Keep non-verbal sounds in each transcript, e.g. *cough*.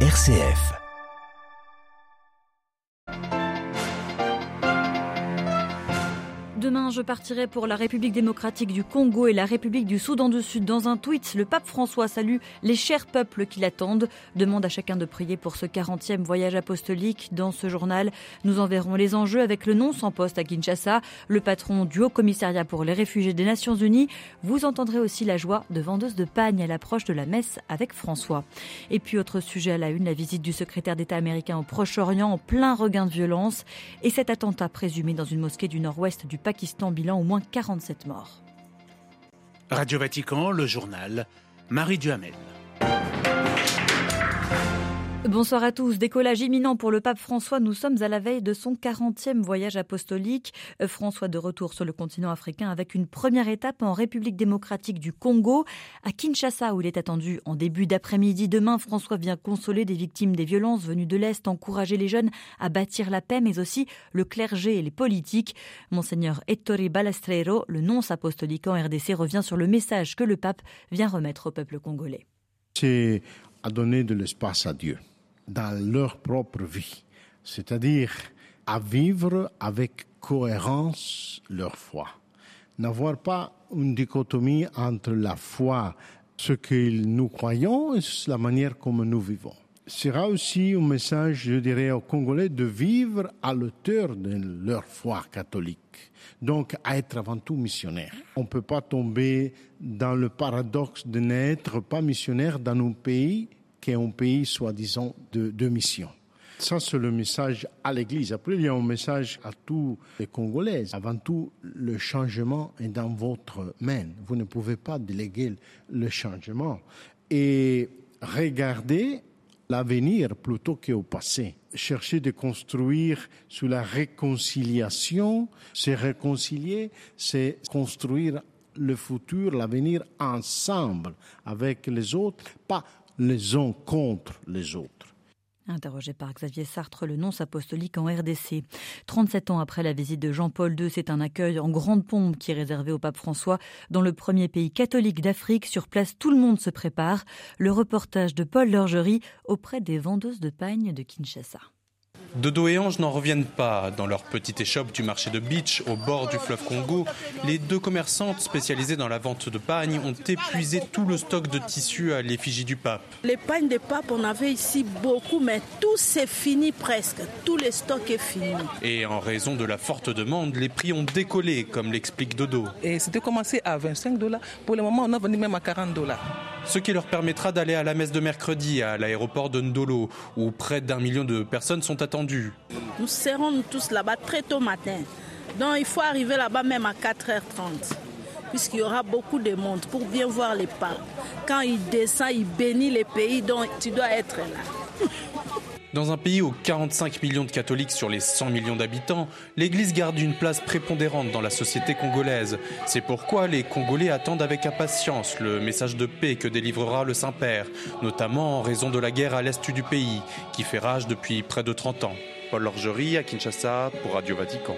RCF. Je partirai pour la République démocratique du Congo et la République du Soudan du Sud. Dans un tweet, le pape François salue les chers peuples qui l'attendent, demande à chacun de prier pour ce 40e voyage apostolique. Dans ce journal, nous enverrons les enjeux avec le nom sans poste à Kinshasa, le patron du Haut Commissariat pour les réfugiés des Nations Unies. Vous entendrez aussi la joie de vendeuse de pagne à l'approche de la messe avec François. Et puis, autre sujet à la une, la visite du secrétaire d'État américain au Proche-Orient en plein regain de violence et cet attentat présumé dans une mosquée du nord-ouest du Pakistan Pakistan, bilan au moins 47 morts. Radio Vatican, le journal, Marie Duhamel. Bonsoir à tous. Décollage imminent pour le pape François. Nous sommes à la veille de son 40e voyage apostolique. Euh, François de retour sur le continent africain avec une première étape en République démocratique du Congo, à Kinshasa où il est attendu en début d'après-midi. Demain, François vient consoler des victimes des violences venues de l'Est, encourager les jeunes à bâtir la paix, mais aussi le clergé et les politiques. Monseigneur Ettore Balastrero, le nonce apostolique en RDC, revient sur le message que le pape vient remettre au peuple congolais. C'est à donner de l'espace à Dieu dans leur propre vie, c'est-à-dire à vivre avec cohérence leur foi. N'avoir pas une dichotomie entre la foi, ce que nous croyons et la manière comme nous vivons. Sera aussi un message, je dirais, aux Congolais de vivre à l'auteur de leur foi catholique. Donc, à être avant tout missionnaire. On ne peut pas tomber dans le paradoxe de n'être pas missionnaire dans un pays qui est un pays soi-disant de, mission. Ça, c'est le message à l'Église. Après, il y a un message à tous les Congolais. Avant tout, le changement est dans votre main. Vous ne pouvez pas déléguer le changement. Et regardez l'avenir plutôt qu'au passé. Chercher de construire sous la réconciliation, c'est réconcilier, c'est construire le futur, l'avenir ensemble avec les autres, pas les uns contre les autres. Interrogé par Xavier Sartre, le nonce apostolique en RDC. 37 ans après la visite de Jean-Paul II, c'est un accueil en grande pompe qui est réservé au pape François. Dans le premier pays catholique d'Afrique, sur place, tout le monde se prépare. Le reportage de Paul Lorgerie auprès des vendeuses de pagne de Kinshasa. Dodo et Ange n'en reviennent pas. Dans leur petite échoppe du marché de Beach, au bord du fleuve Congo, les deux commerçantes spécialisées dans la vente de pagne ont épuisé tout le stock de tissus à l'effigie du pape. Les pagnes de pape, on avait ici beaucoup, mais tout c'est fini presque. Tout le stock est fini. Et en raison de la forte demande, les prix ont décollé, comme l'explique Dodo. Et c'était commencé à 25 dollars. Pour le moment, on a venu même à 40 dollars. Ce qui leur permettra d'aller à la messe de mercredi à l'aéroport de Ndolo, où près d'un million de personnes sont attendues. Nous serons tous là-bas très tôt matin. Donc il faut arriver là-bas même à 4h30 puisqu'il y aura beaucoup de monde pour bien voir les papes. Quand il descend, il bénit les pays, donc tu dois être là. *laughs* Dans un pays où 45 millions de catholiques sur les 100 millions d'habitants, l'Église garde une place prépondérante dans la société congolaise. C'est pourquoi les Congolais attendent avec impatience le message de paix que délivrera le Saint-Père, notamment en raison de la guerre à l'est du pays, qui fait rage depuis près de 30 ans. Paul Lorgerie à Kinshasa pour Radio Vatican.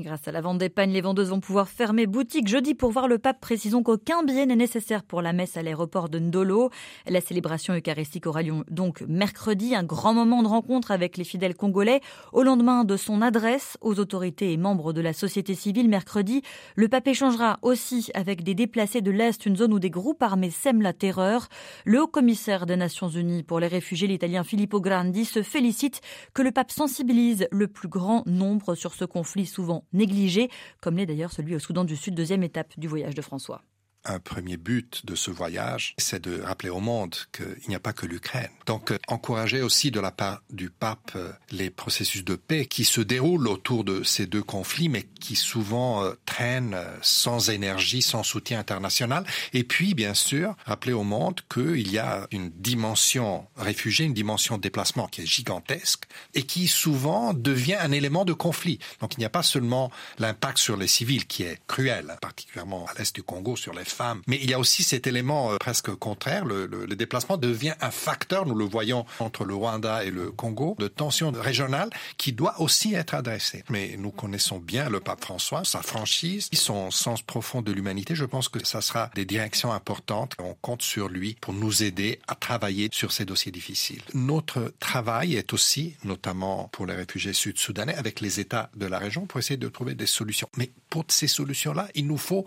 Grâce à la vente des les vendeuses vont pouvoir fermer boutique jeudi pour voir le pape. Précisons qu'aucun billet n'est nécessaire pour la messe à l'aéroport de Ndolo. La célébration eucharistique aura lieu donc mercredi, un grand moment de rencontre avec les fidèles congolais. Au lendemain de son adresse aux autorités et membres de la société civile mercredi, le pape échangera aussi avec des déplacés de l'Est, une zone où des groupes armés sèment la terreur. Le haut commissaire des Nations Unies pour les réfugiés, l'italien Filippo Grandi, se félicite que le pape sensibilise le plus grand nombre sur ce conflit souvent négligé, comme l'est d'ailleurs celui au Soudan du Sud, deuxième étape du voyage de François un premier but de ce voyage, c'est de rappeler au monde qu'il n'y a pas que l'Ukraine. Donc, euh, encourager aussi de la part du pape euh, les processus de paix qui se déroulent autour de ces deux conflits, mais qui souvent euh, traînent sans énergie, sans soutien international. Et puis, bien sûr, rappeler au monde qu'il y a une dimension réfugiée, une dimension déplacement qui est gigantesque et qui souvent devient un élément de conflit. Donc, il n'y a pas seulement l'impact sur les civils qui est cruel, particulièrement à l'est du Congo, sur les femmes. Mais il y a aussi cet élément euh, presque contraire. Le, le, le, déplacement devient un facteur, nous le voyons entre le Rwanda et le Congo, de tension régionale qui doit aussi être adressée. Mais nous connaissons bien le pape François, sa franchise, son sens profond de l'humanité. Je pense que ça sera des directions importantes. On compte sur lui pour nous aider à travailler sur ces dossiers difficiles. Notre travail est aussi, notamment pour les réfugiés sud-soudanais, avec les États de la région pour essayer de trouver des solutions. Mais pour ces solutions-là, il nous faut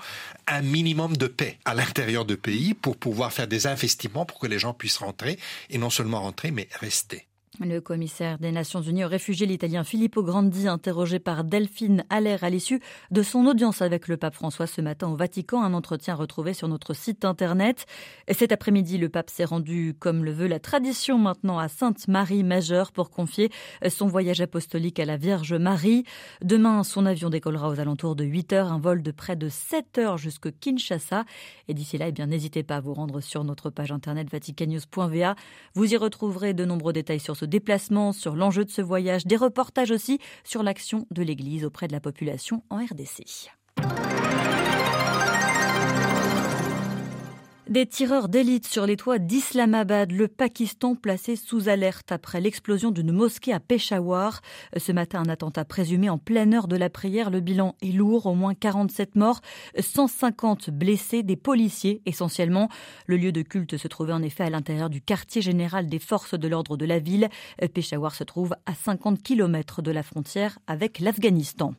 un minimum de à l'intérieur du pays pour pouvoir faire des investissements pour que les gens puissent rentrer et non seulement rentrer, mais rester. Le commissaire des Nations Unies aux réfugiés, l'italien Filippo Grandi, interrogé par Delphine Allaire à l'issue de son audience avec le pape François ce matin au Vatican, un entretien retrouvé sur notre site internet. Cet après-midi, le pape s'est rendu, comme le veut la tradition maintenant, à Sainte-Marie Majeure pour confier son voyage apostolique à la Vierge Marie. Demain, son avion décollera aux alentours de 8 heures, un vol de près de 7 heures jusqu'à Kinshasa. Et d'ici là, eh bien, n'hésitez pas à vous rendre sur notre page internet vaticanews.va. Vous y retrouverez de nombreux détails sur ce déplacement, sur l'enjeu de ce voyage, des reportages aussi sur l'action de l'Église auprès de la population en RDC. Des tireurs d'élite sur les toits d'Islamabad, le Pakistan placé sous alerte après l'explosion d'une mosquée à Peshawar. Ce matin, un attentat présumé en pleine heure de la prière. Le bilan est lourd, au moins 47 morts, 150 blessés, des policiers essentiellement. Le lieu de culte se trouvait en effet à l'intérieur du quartier général des forces de l'ordre de la ville. Peshawar se trouve à 50 km de la frontière avec l'Afghanistan.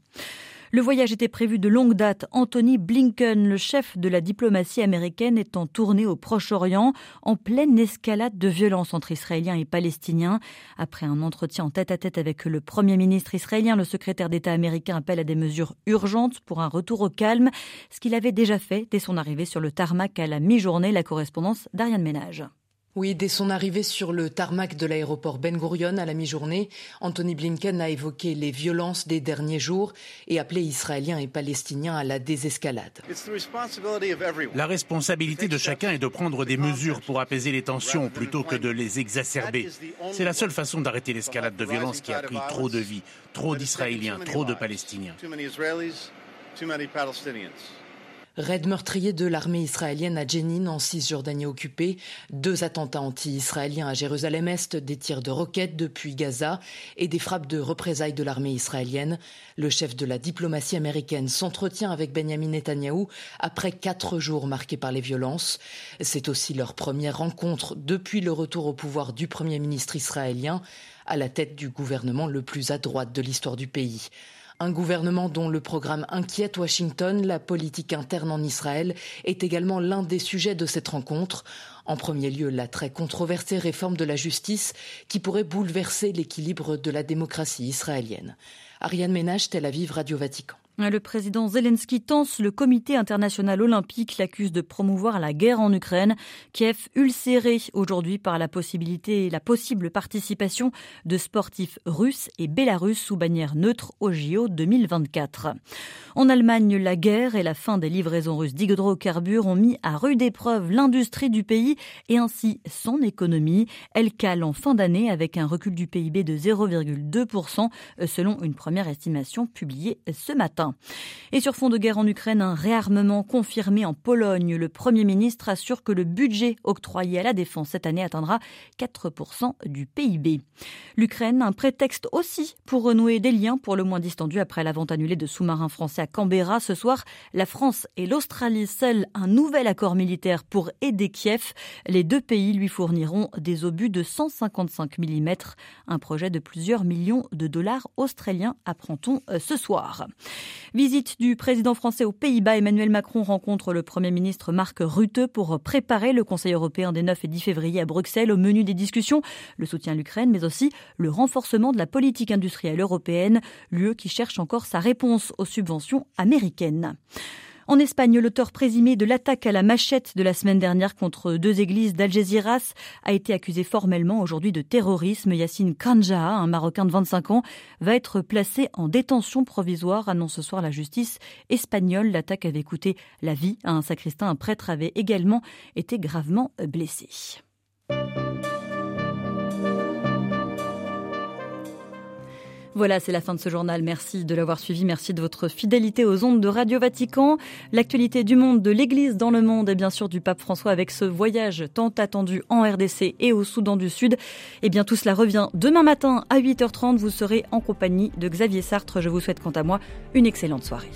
Le voyage était prévu de longue date. Anthony Blinken, le chef de la diplomatie américaine, est en tournée au Proche-Orient, en pleine escalade de violence entre Israéliens et Palestiniens. Après un entretien en tête-à-tête avec le Premier ministre israélien, le secrétaire d'État américain appelle à des mesures urgentes pour un retour au calme, ce qu'il avait déjà fait dès son arrivée sur le tarmac à la mi-journée. La correspondance d'Ariane Ménage. Oui, dès son arrivée sur le tarmac de l'aéroport Ben Gurion à la mi-journée, Anthony Blinken a évoqué les violences des derniers jours et appelé Israéliens et Palestiniens à la désescalade. La responsabilité de chacun est de prendre des mesures pour apaiser les tensions plutôt que de les exacerber. C'est la seule façon d'arrêter l'escalade de violence qui a pris trop de vies, trop d'Israéliens, trop de Palestiniens. Raid meurtrier de l'armée israélienne à Jenin en Cisjordanie occupée, deux attentats anti-israéliens à Jérusalem-Est, des tirs de roquettes depuis Gaza et des frappes de représailles de l'armée israélienne. Le chef de la diplomatie américaine s'entretient avec Benjamin Netanyahou après quatre jours marqués par les violences. C'est aussi leur première rencontre depuis le retour au pouvoir du premier ministre israélien à la tête du gouvernement le plus à droite de l'histoire du pays. Un gouvernement dont le programme inquiète Washington, la politique interne en Israël, est également l'un des sujets de cette rencontre. En premier lieu, la très controversée réforme de la justice qui pourrait bouleverser l'équilibre de la démocratie israélienne. Ariane Ménage, Tel Aviv, Radio Vatican. Le président Zelensky tense le comité international olympique, l'accuse de promouvoir la guerre en Ukraine. Kiev ulcéré aujourd'hui par la possibilité la possible participation de sportifs russes et bélarusses sous bannière neutre au JO 2024. En Allemagne, la guerre et la fin des livraisons russes d'hydrocarbures ont mis à rude épreuve l'industrie du pays et ainsi son économie. Elle cale en fin d'année avec un recul du PIB de 0,2% selon une première estimation publiée ce matin. Et sur fond de guerre en Ukraine, un réarmement confirmé en Pologne. Le Premier ministre assure que le budget octroyé à la défense cette année atteindra 4% du PIB. L'Ukraine, un prétexte aussi pour renouer des liens pour le moins distendus après la vente annulée de sous-marins français à Canberra. Ce soir, la France et l'Australie scellent un nouvel accord militaire pour aider Kiev. Les deux pays lui fourniront des obus de 155 mm, un projet de plusieurs millions de dollars australiens, apprend-on euh, ce soir. Visite du président français aux Pays-Bas, Emmanuel Macron rencontre le Premier ministre Marc Rutte pour préparer le Conseil européen des 9 et 10 février à Bruxelles. Au menu des discussions, le soutien à l'Ukraine, mais aussi le renforcement de la politique industrielle européenne, lieu qui cherche encore sa réponse aux subventions américaines. En Espagne, l'auteur présumé de l'attaque à la machette de la semaine dernière contre deux églises d'Algeciras a été accusé formellement aujourd'hui de terrorisme. Yassine Kanja, un Marocain de 25 ans, va être placé en détention provisoire, annonce ce soir la justice espagnole. L'attaque avait coûté la vie à un sacristain. Un prêtre avait également été gravement blessé. Voilà, c'est la fin de ce journal. Merci de l'avoir suivi. Merci de votre fidélité aux ondes de Radio Vatican. L'actualité du monde, de l'Église dans le monde et bien sûr du pape François avec ce voyage tant attendu en RDC et au Soudan du Sud. Eh bien, tout cela revient demain matin à 8h30. Vous serez en compagnie de Xavier Sartre. Je vous souhaite quant à moi une excellente soirée.